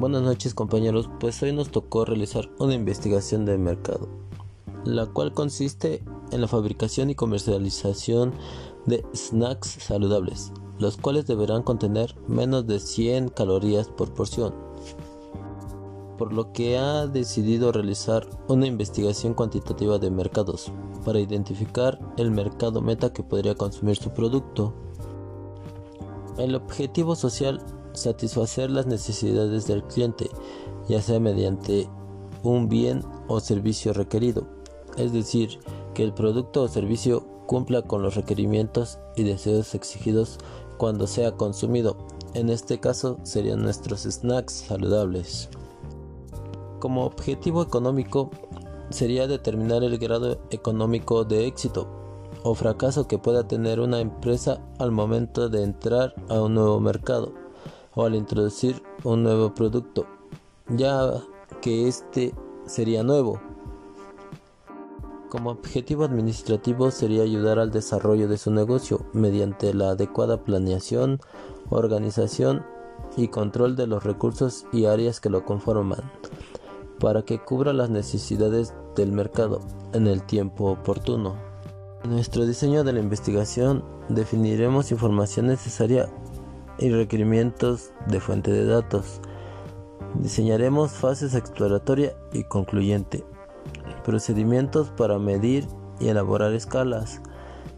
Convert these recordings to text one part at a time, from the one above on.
Buenas noches compañeros, pues hoy nos tocó realizar una investigación de mercado, la cual consiste en la fabricación y comercialización de snacks saludables, los cuales deberán contener menos de 100 calorías por porción, por lo que ha decidido realizar una investigación cuantitativa de mercados para identificar el mercado meta que podría consumir su producto. El objetivo social satisfacer las necesidades del cliente, ya sea mediante un bien o servicio requerido, es decir, que el producto o servicio cumpla con los requerimientos y deseos exigidos cuando sea consumido. En este caso serían nuestros snacks saludables. Como objetivo económico sería determinar el grado económico de éxito o fracaso que pueda tener una empresa al momento de entrar a un nuevo mercado o al introducir un nuevo producto, ya que este sería nuevo. Como objetivo administrativo sería ayudar al desarrollo de su negocio mediante la adecuada planeación, organización y control de los recursos y áreas que lo conforman, para que cubra las necesidades del mercado en el tiempo oportuno. En nuestro diseño de la investigación definiremos información necesaria y requerimientos de fuente de datos. Diseñaremos fases exploratoria y concluyente, procedimientos para medir y elaborar escalas.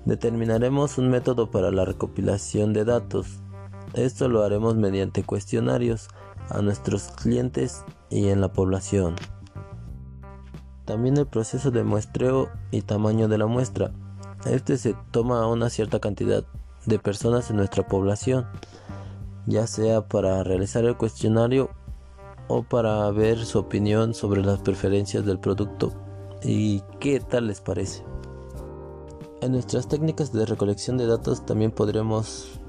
Determinaremos un método para la recopilación de datos. Esto lo haremos mediante cuestionarios a nuestros clientes y en la población. También el proceso de muestreo y tamaño de la muestra. Este se toma a una cierta cantidad de personas en nuestra población ya sea para realizar el cuestionario o para ver su opinión sobre las preferencias del producto y qué tal les parece. En nuestras técnicas de recolección de datos también podremos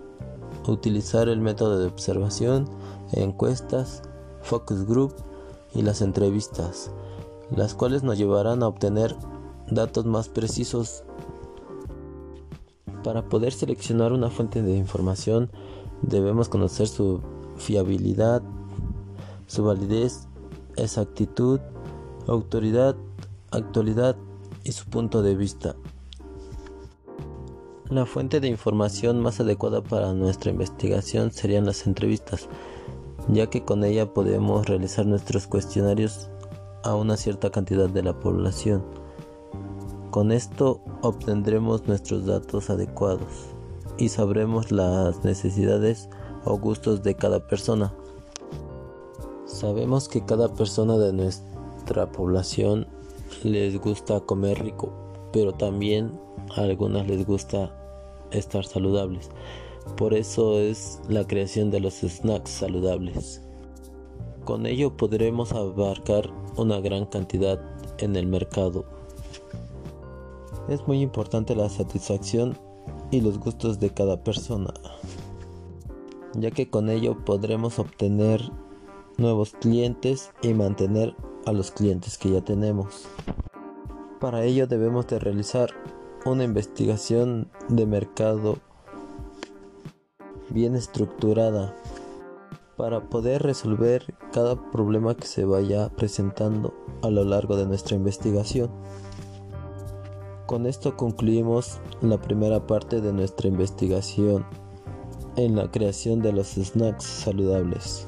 utilizar el método de observación, encuestas, focus group y las entrevistas, las cuales nos llevarán a obtener datos más precisos para poder seleccionar una fuente de información Debemos conocer su fiabilidad, su validez, exactitud, autoridad, actualidad y su punto de vista. La fuente de información más adecuada para nuestra investigación serían las entrevistas, ya que con ella podemos realizar nuestros cuestionarios a una cierta cantidad de la población. Con esto obtendremos nuestros datos adecuados y sabremos las necesidades o gustos de cada persona. Sabemos que cada persona de nuestra población les gusta comer rico, pero también a algunas les gusta estar saludables. Por eso es la creación de los snacks saludables. Con ello podremos abarcar una gran cantidad en el mercado. Es muy importante la satisfacción y los gustos de cada persona, ya que con ello podremos obtener nuevos clientes y mantener a los clientes que ya tenemos. Para ello debemos de realizar una investigación de mercado bien estructurada para poder resolver cada problema que se vaya presentando a lo largo de nuestra investigación. Con esto concluimos la primera parte de nuestra investigación en la creación de los snacks saludables.